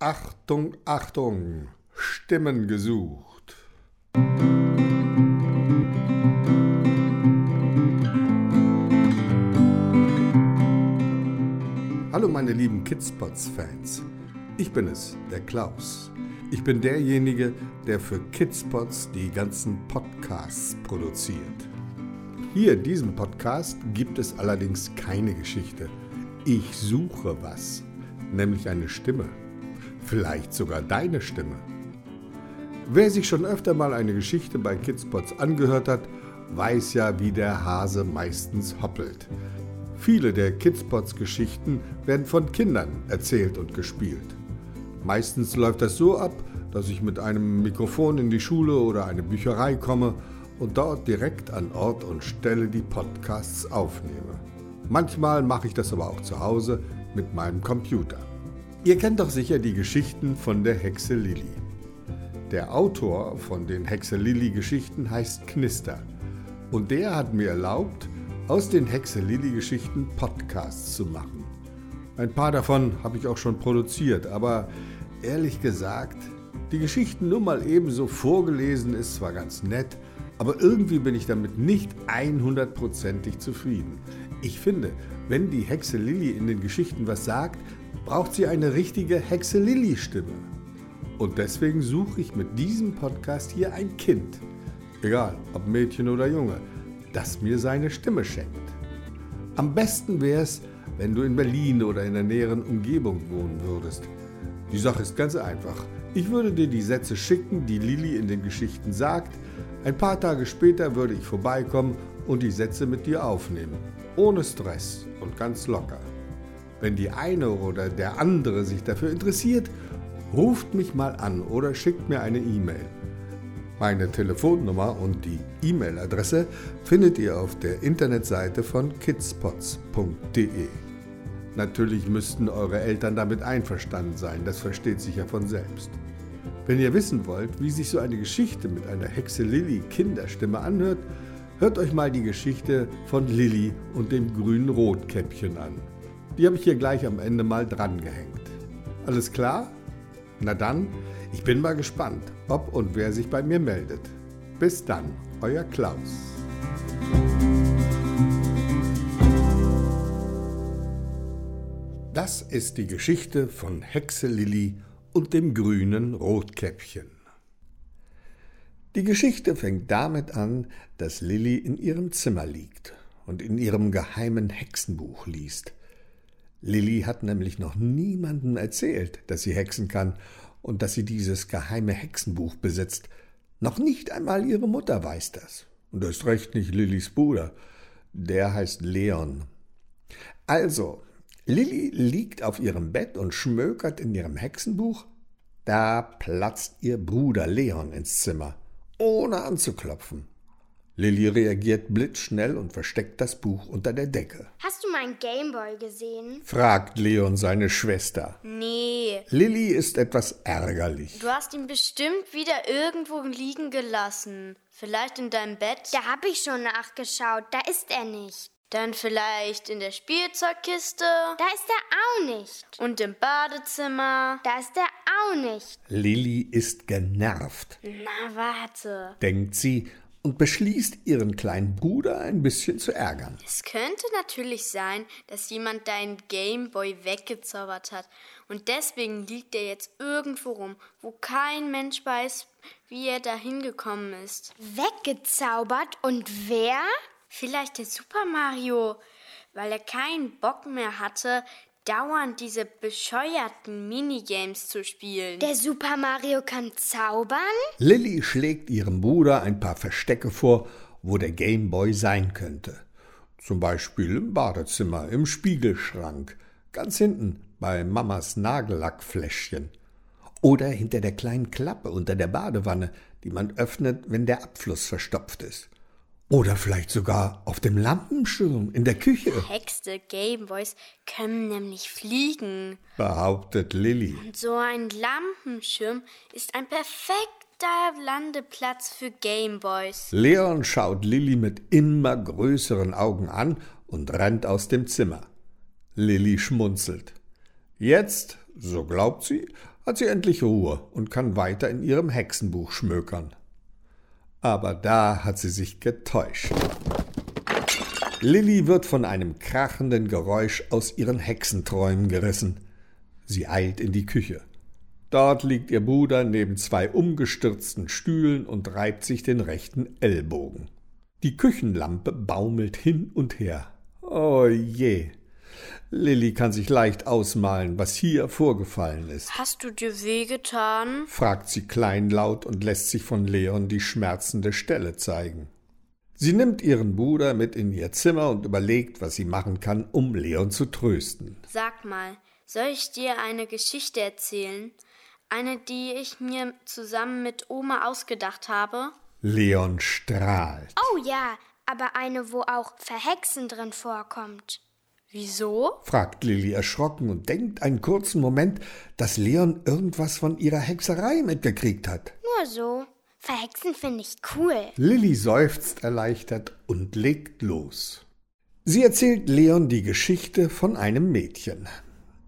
Achtung, Achtung, Stimmen gesucht. Hallo meine lieben Kidspots-Fans. Ich bin es, der Klaus. Ich bin derjenige, der für Kidspots die ganzen Podcasts produziert. Hier in diesem Podcast gibt es allerdings keine Geschichte. Ich suche was, nämlich eine Stimme. Vielleicht sogar deine Stimme. Wer sich schon öfter mal eine Geschichte bei Kidspots angehört hat, weiß ja, wie der Hase meistens hoppelt. Viele der Kidspots-Geschichten werden von Kindern erzählt und gespielt. Meistens läuft das so ab, dass ich mit einem Mikrofon in die Schule oder eine Bücherei komme und dort direkt an Ort und Stelle die Podcasts aufnehme. Manchmal mache ich das aber auch zu Hause mit meinem Computer. Ihr kennt doch sicher die Geschichten von der Hexe Lilly. Der Autor von den Hexe Lilly Geschichten heißt Knister und der hat mir erlaubt, aus den Hexe Lilly Geschichten Podcasts zu machen. Ein paar davon habe ich auch schon produziert, aber ehrlich gesagt, die Geschichten nur mal ebenso vorgelesen ist zwar ganz nett, aber irgendwie bin ich damit nicht 100%ig zufrieden. Ich finde, wenn die Hexe Lilly in den Geschichten was sagt, braucht sie eine richtige Hexe Lilly-Stimme. Und deswegen suche ich mit diesem Podcast hier ein Kind, egal ob Mädchen oder Junge, das mir seine Stimme schenkt. Am besten wäre es, wenn du in Berlin oder in der näheren Umgebung wohnen würdest. Die Sache ist ganz einfach. Ich würde dir die Sätze schicken, die Lilly in den Geschichten sagt. Ein paar Tage später würde ich vorbeikommen und die Sätze mit dir aufnehmen. Ohne Stress und ganz locker. Wenn die eine oder der andere sich dafür interessiert, ruft mich mal an oder schickt mir eine E-Mail. Meine Telefonnummer und die E-Mail-Adresse findet ihr auf der Internetseite von kidspots.de. Natürlich müssten eure Eltern damit einverstanden sein, das versteht sich ja von selbst. Wenn ihr wissen wollt, wie sich so eine Geschichte mit einer Hexe Lilly Kinderstimme anhört, hört euch mal die Geschichte von Lilly und dem grünen Rotkäppchen an. Die habe ich hier gleich am Ende mal dran gehängt. Alles klar? Na dann, ich bin mal gespannt, ob und wer sich bei mir meldet. Bis dann, euer Klaus. Das ist die Geschichte von Hexe Lilly und dem grünen Rotkäppchen. Die Geschichte fängt damit an, dass Lilly in ihrem Zimmer liegt und in ihrem geheimen Hexenbuch liest. Lilly hat nämlich noch niemandem erzählt, dass sie hexen kann und dass sie dieses geheime Hexenbuch besitzt. Noch nicht einmal ihre Mutter weiß das. Und erst recht nicht Lillys Bruder. Der heißt Leon. Also, Lilly liegt auf ihrem Bett und schmökert in ihrem Hexenbuch. Da platzt ihr Bruder Leon ins Zimmer, ohne anzuklopfen. Lilly reagiert blitzschnell und versteckt das Buch unter der Decke. Hast du meinen Gameboy gesehen? fragt Leon seine Schwester. Nee. Lilly ist etwas ärgerlich. Du hast ihn bestimmt wieder irgendwo liegen gelassen. Vielleicht in deinem Bett? Da hab ich schon nachgeschaut. Da ist er nicht. Dann vielleicht in der Spielzeugkiste? Da ist er auch nicht. Und im Badezimmer? Da ist er auch nicht. Lilly ist genervt. Na, warte. denkt sie und beschließt, ihren kleinen Bruder ein bisschen zu ärgern. Es könnte natürlich sein, dass jemand deinen Gameboy weggezaubert hat. Und deswegen liegt er jetzt irgendwo rum, wo kein Mensch weiß, wie er da hingekommen ist. Weggezaubert und wer? Vielleicht der Super Mario, weil er keinen Bock mehr hatte, dauernd diese bescheuerten Minigames zu spielen. Der Super Mario kann zaubern? Lilly schlägt ihrem Bruder ein paar Verstecke vor, wo der Gameboy sein könnte. Zum Beispiel im Badezimmer, im Spiegelschrank, ganz hinten bei Mamas Nagellackfläschchen. Oder hinter der kleinen Klappe unter der Badewanne, die man öffnet, wenn der Abfluss verstopft ist. Oder vielleicht sogar auf dem Lampenschirm in der Küche, Hexte Gameboys können nämlich fliegen. behauptet Lilly. Und so ein Lampenschirm ist ein perfekter Landeplatz für Gameboys. Leon schaut Lilly mit immer größeren Augen an und rennt aus dem Zimmer. Lilly schmunzelt. Jetzt, so glaubt sie, hat sie endlich Ruhe und kann weiter in ihrem Hexenbuch schmökern. Aber da hat sie sich getäuscht. Lilli wird von einem krachenden Geräusch aus ihren Hexenträumen gerissen. Sie eilt in die Küche. Dort liegt ihr Bruder neben zwei umgestürzten Stühlen und reibt sich den rechten Ellbogen. Die Küchenlampe baumelt hin und her. Oh je. Lilli kann sich leicht ausmalen, was hier vorgefallen ist. Hast du dir wehgetan? fragt sie kleinlaut und lässt sich von Leon die schmerzende Stelle zeigen. Sie nimmt ihren Bruder mit in ihr Zimmer und überlegt, was sie machen kann, um Leon zu trösten. Sag mal, soll ich dir eine Geschichte erzählen? Eine, die ich mir zusammen mit Oma ausgedacht habe? Leon strahlt. Oh ja, aber eine, wo auch Verhexen drin vorkommt. Wieso? fragt Lilli erschrocken und denkt einen kurzen Moment, dass Leon irgendwas von ihrer Hexerei mitgekriegt hat. Nur so. Verhexen finde ich cool. Lilli seufzt erleichtert und legt los. Sie erzählt Leon die Geschichte von einem Mädchen.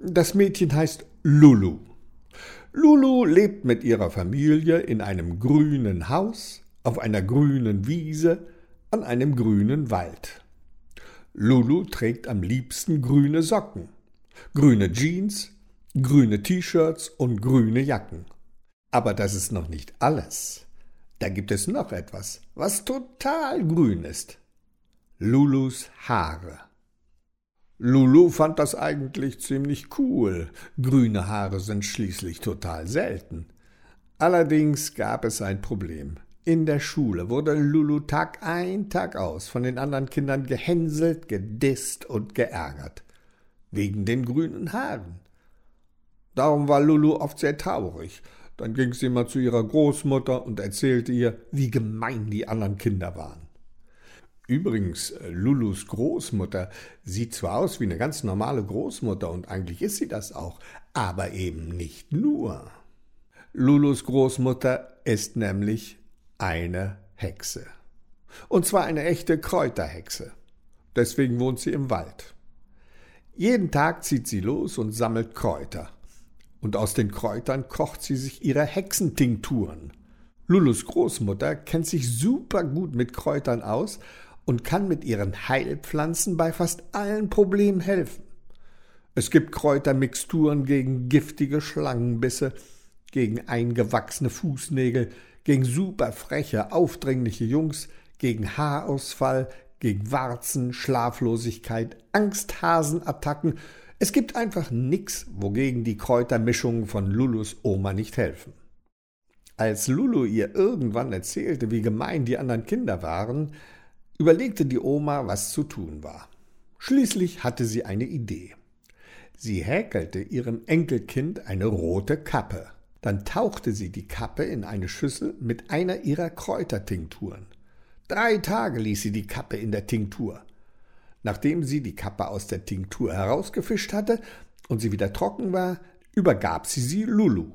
Das Mädchen heißt Lulu. Lulu lebt mit ihrer Familie in einem grünen Haus, auf einer grünen Wiese, an einem grünen Wald. Lulu trägt am liebsten grüne Socken, grüne Jeans, grüne T-Shirts und grüne Jacken. Aber das ist noch nicht alles. Da gibt es noch etwas, was total grün ist. Lulus Haare. Lulu fand das eigentlich ziemlich cool. Grüne Haare sind schließlich total selten. Allerdings gab es ein Problem. In der Schule wurde Lulu Tag ein, Tag aus von den anderen Kindern gehänselt, gedisst und geärgert. Wegen den grünen Haaren. Darum war Lulu oft sehr traurig dann ging sie mal zu ihrer Großmutter und erzählte ihr, wie gemein die anderen Kinder waren. Übrigens, äh, Lulus Großmutter sieht zwar aus wie eine ganz normale Großmutter und eigentlich ist sie das auch, aber eben nicht nur. Lulus Großmutter ist nämlich eine Hexe. Und zwar eine echte Kräuterhexe. Deswegen wohnt sie im Wald. Jeden Tag zieht sie los und sammelt Kräuter und aus den Kräutern kocht sie sich ihre Hexentinkturen. Lulus Großmutter kennt sich super gut mit Kräutern aus und kann mit ihren Heilpflanzen bei fast allen Problemen helfen. Es gibt Kräutermixturen gegen giftige Schlangenbisse, gegen eingewachsene Fußnägel, gegen super freche, aufdringliche Jungs, gegen Haarausfall, gegen Warzen, Schlaflosigkeit, Angsthasenattacken es gibt einfach nix, wogegen die Kräutermischungen von Lulus Oma nicht helfen. Als Lulu ihr irgendwann erzählte, wie gemein die anderen Kinder waren, überlegte die Oma, was zu tun war. Schließlich hatte sie eine Idee. Sie häkelte ihrem Enkelkind eine rote Kappe. Dann tauchte sie die Kappe in eine Schüssel mit einer ihrer Kräutertinkturen. Drei Tage ließ sie die Kappe in der Tinktur. Nachdem sie die Kappe aus der Tinktur herausgefischt hatte und sie wieder trocken war, übergab sie sie Lulu.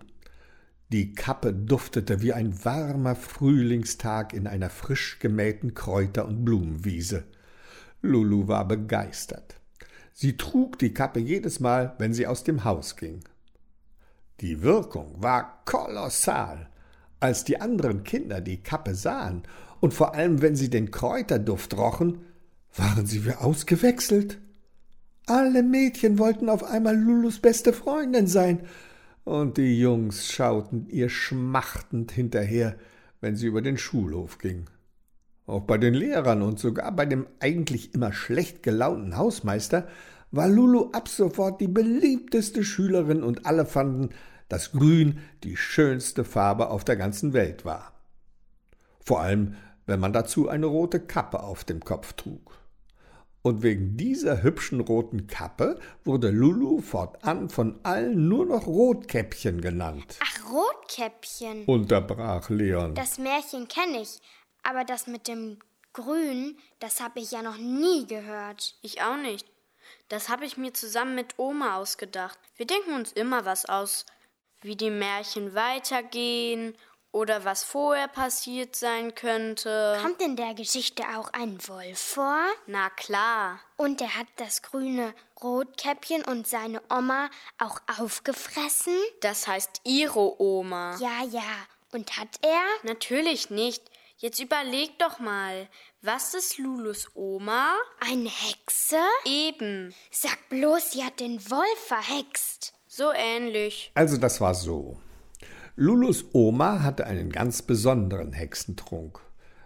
Die Kappe duftete wie ein warmer Frühlingstag in einer frisch gemähten Kräuter- und Blumenwiese. Lulu war begeistert. Sie trug die Kappe jedes Mal, wenn sie aus dem Haus ging. Die Wirkung war kolossal. Als die anderen Kinder die Kappe sahen und vor allem, wenn sie den Kräuterduft rochen, waren sie wie ausgewechselt. Alle Mädchen wollten auf einmal Lulus beste Freundin sein, und die Jungs schauten ihr schmachtend hinterher, wenn sie über den Schulhof ging. Auch bei den Lehrern und sogar bei dem eigentlich immer schlecht gelaunten Hausmeister war Lulu ab sofort die beliebteste Schülerin und alle fanden, dass Grün die schönste Farbe auf der ganzen Welt war. Vor allem, wenn man dazu eine rote Kappe auf dem Kopf trug und wegen dieser hübschen roten Kappe wurde Lulu fortan von allen nur noch Rotkäppchen genannt. Ach, Rotkäppchen. Unterbrach Leon. Das Märchen kenne ich, aber das mit dem Grün, das habe ich ja noch nie gehört. Ich auch nicht. Das habe ich mir zusammen mit Oma ausgedacht. Wir denken uns immer was aus, wie die Märchen weitergehen oder was vorher passiert sein könnte. Kommt in der Geschichte auch ein Wolf vor? Na klar. Und er hat das grüne Rotkäppchen und seine Oma auch aufgefressen? Das heißt ihre Oma. Ja, ja. Und hat er? Natürlich nicht. Jetzt überleg doch mal, was ist Lulus Oma? Eine Hexe? Eben. Sag bloß, sie hat den Wolf verhext. So ähnlich. Also das war so. Lulus Oma hatte einen ganz besonderen Hexentrunk.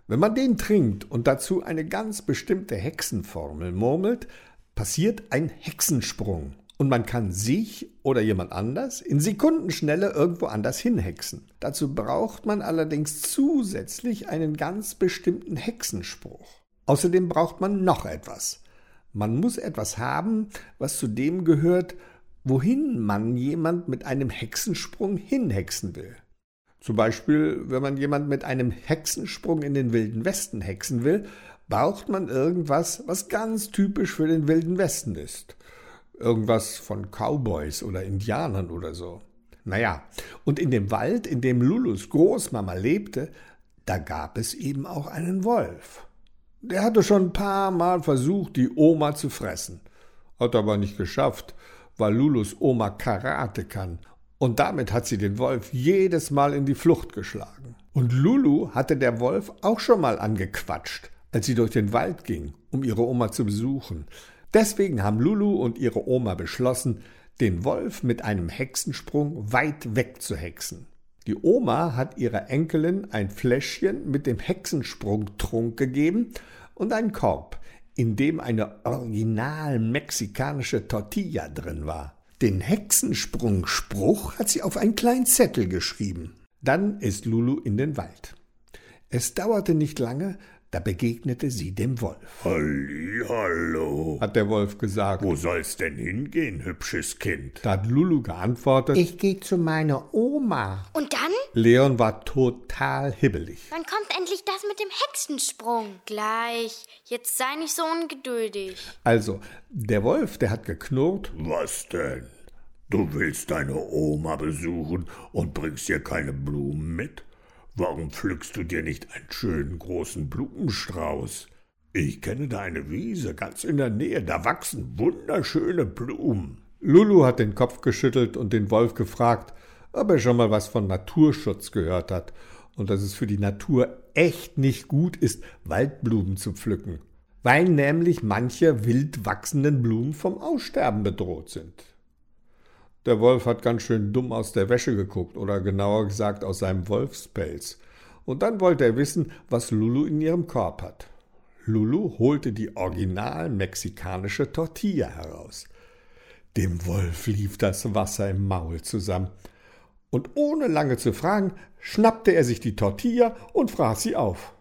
Wenn man den trinkt und dazu eine ganz bestimmte Hexenformel murmelt, passiert ein Hexensprung und man kann sich oder jemand anders in Sekundenschnelle irgendwo anders hinhexen. Dazu braucht man allerdings zusätzlich einen ganz bestimmten Hexenspruch. Außerdem braucht man noch etwas. Man muss etwas haben, was zu dem gehört, wohin man jemand mit einem Hexensprung hinhexen will. Zum Beispiel, wenn man jemand mit einem Hexensprung in den Wilden Westen hexen will, braucht man irgendwas, was ganz typisch für den Wilden Westen ist. Irgendwas von Cowboys oder Indianern oder so. Naja, und in dem Wald, in dem Lulus Großmama lebte, da gab es eben auch einen Wolf. Der hatte schon ein paar Mal versucht, die Oma zu fressen. Hat aber nicht geschafft, weil Lulus Oma Karate kann und damit hat sie den Wolf jedes Mal in die Flucht geschlagen. Und Lulu hatte der Wolf auch schon mal angequatscht, als sie durch den Wald ging, um ihre Oma zu besuchen. Deswegen haben Lulu und ihre Oma beschlossen, den Wolf mit einem Hexensprung weit weg zu hexen. Die Oma hat ihrer Enkelin ein Fläschchen mit dem Hexensprungtrunk gegeben und einen Korb, in dem eine original mexikanische Tortilla drin war. Den Hexensprungspruch hat sie auf einen kleinen Zettel geschrieben. Dann ist Lulu in den Wald. Es dauerte nicht lange, da begegnete sie dem Wolf. Halli, hallo, hat der Wolf gesagt. Wo soll's denn hingehen, hübsches Kind? Da hat Lulu geantwortet. Ich gehe zu meiner Oma. Und dann? Leon war total hibbelig. Wann kommt endlich das mit dem Hexensprung? Gleich. Jetzt sei nicht so ungeduldig. Also, der Wolf, der hat geknurrt. Was denn? Du willst deine Oma besuchen und bringst ihr keine Blumen mit? Warum pflückst du dir nicht einen schönen großen Blumenstrauß? Ich kenne da eine Wiese ganz in der Nähe, da wachsen wunderschöne Blumen. Lulu hat den Kopf geschüttelt und den Wolf gefragt, ob er schon mal was von Naturschutz gehört hat und dass es für die Natur echt nicht gut ist, Waldblumen zu pflücken, weil nämlich manche wild wachsenden Blumen vom Aussterben bedroht sind. Der Wolf hat ganz schön dumm aus der Wäsche geguckt, oder genauer gesagt aus seinem Wolfspelz. Und dann wollte er wissen, was Lulu in ihrem Korb hat. Lulu holte die original mexikanische Tortilla heraus. Dem Wolf lief das Wasser im Maul zusammen. Und ohne lange zu fragen, schnappte er sich die Tortilla und fraß sie auf.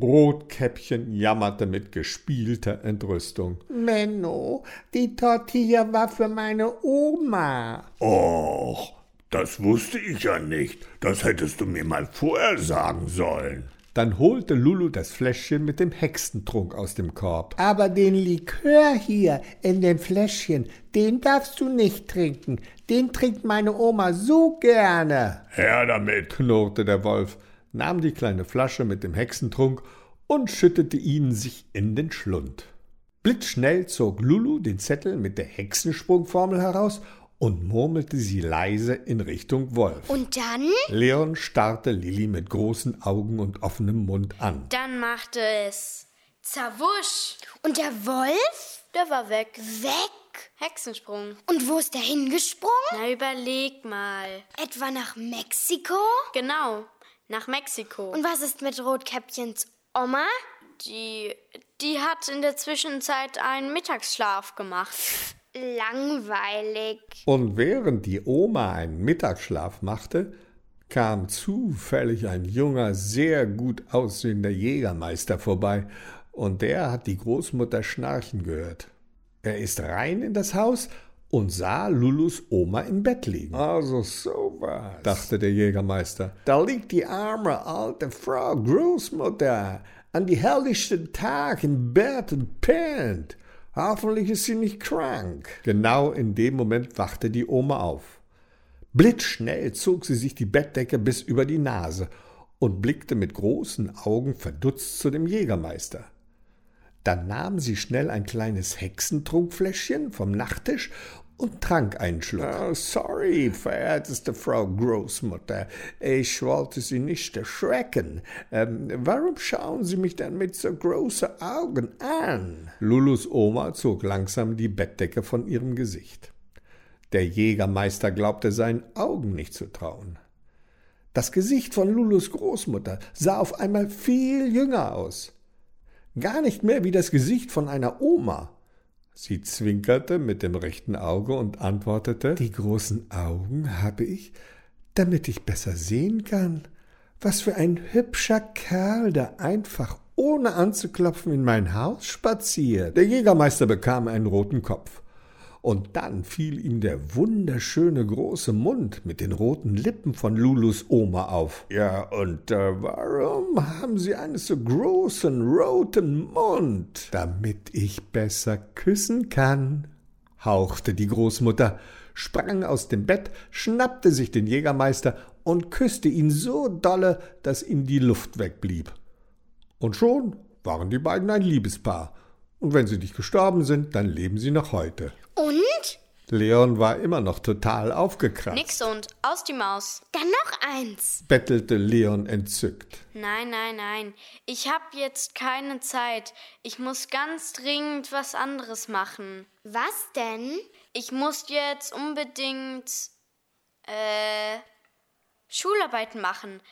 Rotkäppchen jammerte mit gespielter Entrüstung. Menno, die Tortilla war für meine Oma. Och, das wusste ich ja nicht. Das hättest du mir mal vorher sagen sollen. Dann holte Lulu das Fläschchen mit dem Hexentrunk aus dem Korb. Aber den Likör hier in dem Fläschchen, den darfst du nicht trinken. Den trinkt meine Oma so gerne. Her damit, knurrte der Wolf nahm die kleine Flasche mit dem Hexentrunk und schüttete ihn sich in den Schlund. Blitzschnell zog Lulu den Zettel mit der Hexensprungformel heraus und murmelte sie leise in Richtung Wolf. Und dann? Leon starrte Lilli mit großen Augen und offenem Mund an. Dann machte es Zawusch. Und der Wolf? Der war weg. Weg? Hexensprung. Und wo ist der hingesprungen? Na, überleg mal. Etwa nach Mexiko? Genau nach Mexiko. Und was ist mit Rotkäppchens Oma? Die, die hat in der Zwischenzeit einen Mittagsschlaf gemacht. Langweilig. Und während die Oma einen Mittagsschlaf machte, kam zufällig ein junger, sehr gut aussehender Jägermeister vorbei, und der hat die Großmutter schnarchen gehört. Er ist rein in das Haus und sah Lulus Oma im Bett liegen. Also sowas, dachte der Jägermeister. Da liegt die arme alte Frau Großmutter an die herrlichsten Tag im Bett und pennt. Hoffentlich ist sie nicht krank. Genau in dem Moment wachte die Oma auf. Blitzschnell zog sie sich die Bettdecke bis über die Nase und blickte mit großen Augen verdutzt zu dem Jägermeister. Dann nahm sie schnell ein kleines Hexentrunkfläschchen vom Nachttisch und trank einen Schluck. Oh, sorry, verehrteste Frau Großmutter, ich wollte Sie nicht erschrecken. Ähm, warum schauen Sie mich denn mit so großen Augen an? Lulus Oma zog langsam die Bettdecke von ihrem Gesicht. Der Jägermeister glaubte seinen Augen nicht zu trauen. Das Gesicht von Lulus Großmutter sah auf einmal viel jünger aus. Gar nicht mehr wie das Gesicht von einer Oma. Sie zwinkerte mit dem rechten Auge und antwortete Die großen Augen habe ich, damit ich besser sehen kann. Was für ein hübscher Kerl, der einfach ohne anzuklopfen in mein Haus spaziert. Der Jägermeister bekam einen roten Kopf. Und dann fiel ihm der wunderschöne große Mund mit den roten Lippen von Lulus Oma auf. Ja, und äh, warum haben Sie einen so großen roten Mund? Damit ich besser küssen kann, hauchte die Großmutter, sprang aus dem Bett, schnappte sich den Jägermeister und küsste ihn so dolle, dass ihm die Luft wegblieb. Und schon waren die beiden ein Liebespaar. Und wenn sie nicht gestorben sind, dann leben sie noch heute. Und? Leon war immer noch total aufgekratzt. Nix und aus die Maus. Dann noch eins. bettelte Leon entzückt. Nein, nein, nein. Ich hab jetzt keine Zeit. Ich muss ganz dringend was anderes machen. Was denn? Ich muss jetzt unbedingt äh Schularbeiten machen.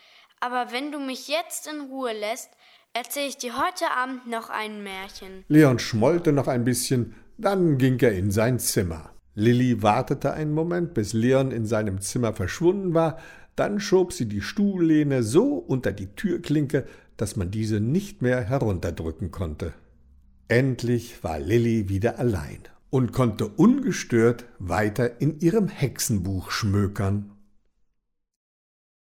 Aber wenn du mich jetzt in Ruhe lässt, erzähle ich dir heute Abend noch ein Märchen. Leon schmollte noch ein bisschen, dann ging er in sein Zimmer. Lilli wartete einen Moment, bis Leon in seinem Zimmer verschwunden war, dann schob sie die Stuhllehne so unter die Türklinke, dass man diese nicht mehr herunterdrücken konnte. Endlich war Lilli wieder allein und konnte ungestört weiter in ihrem Hexenbuch schmökern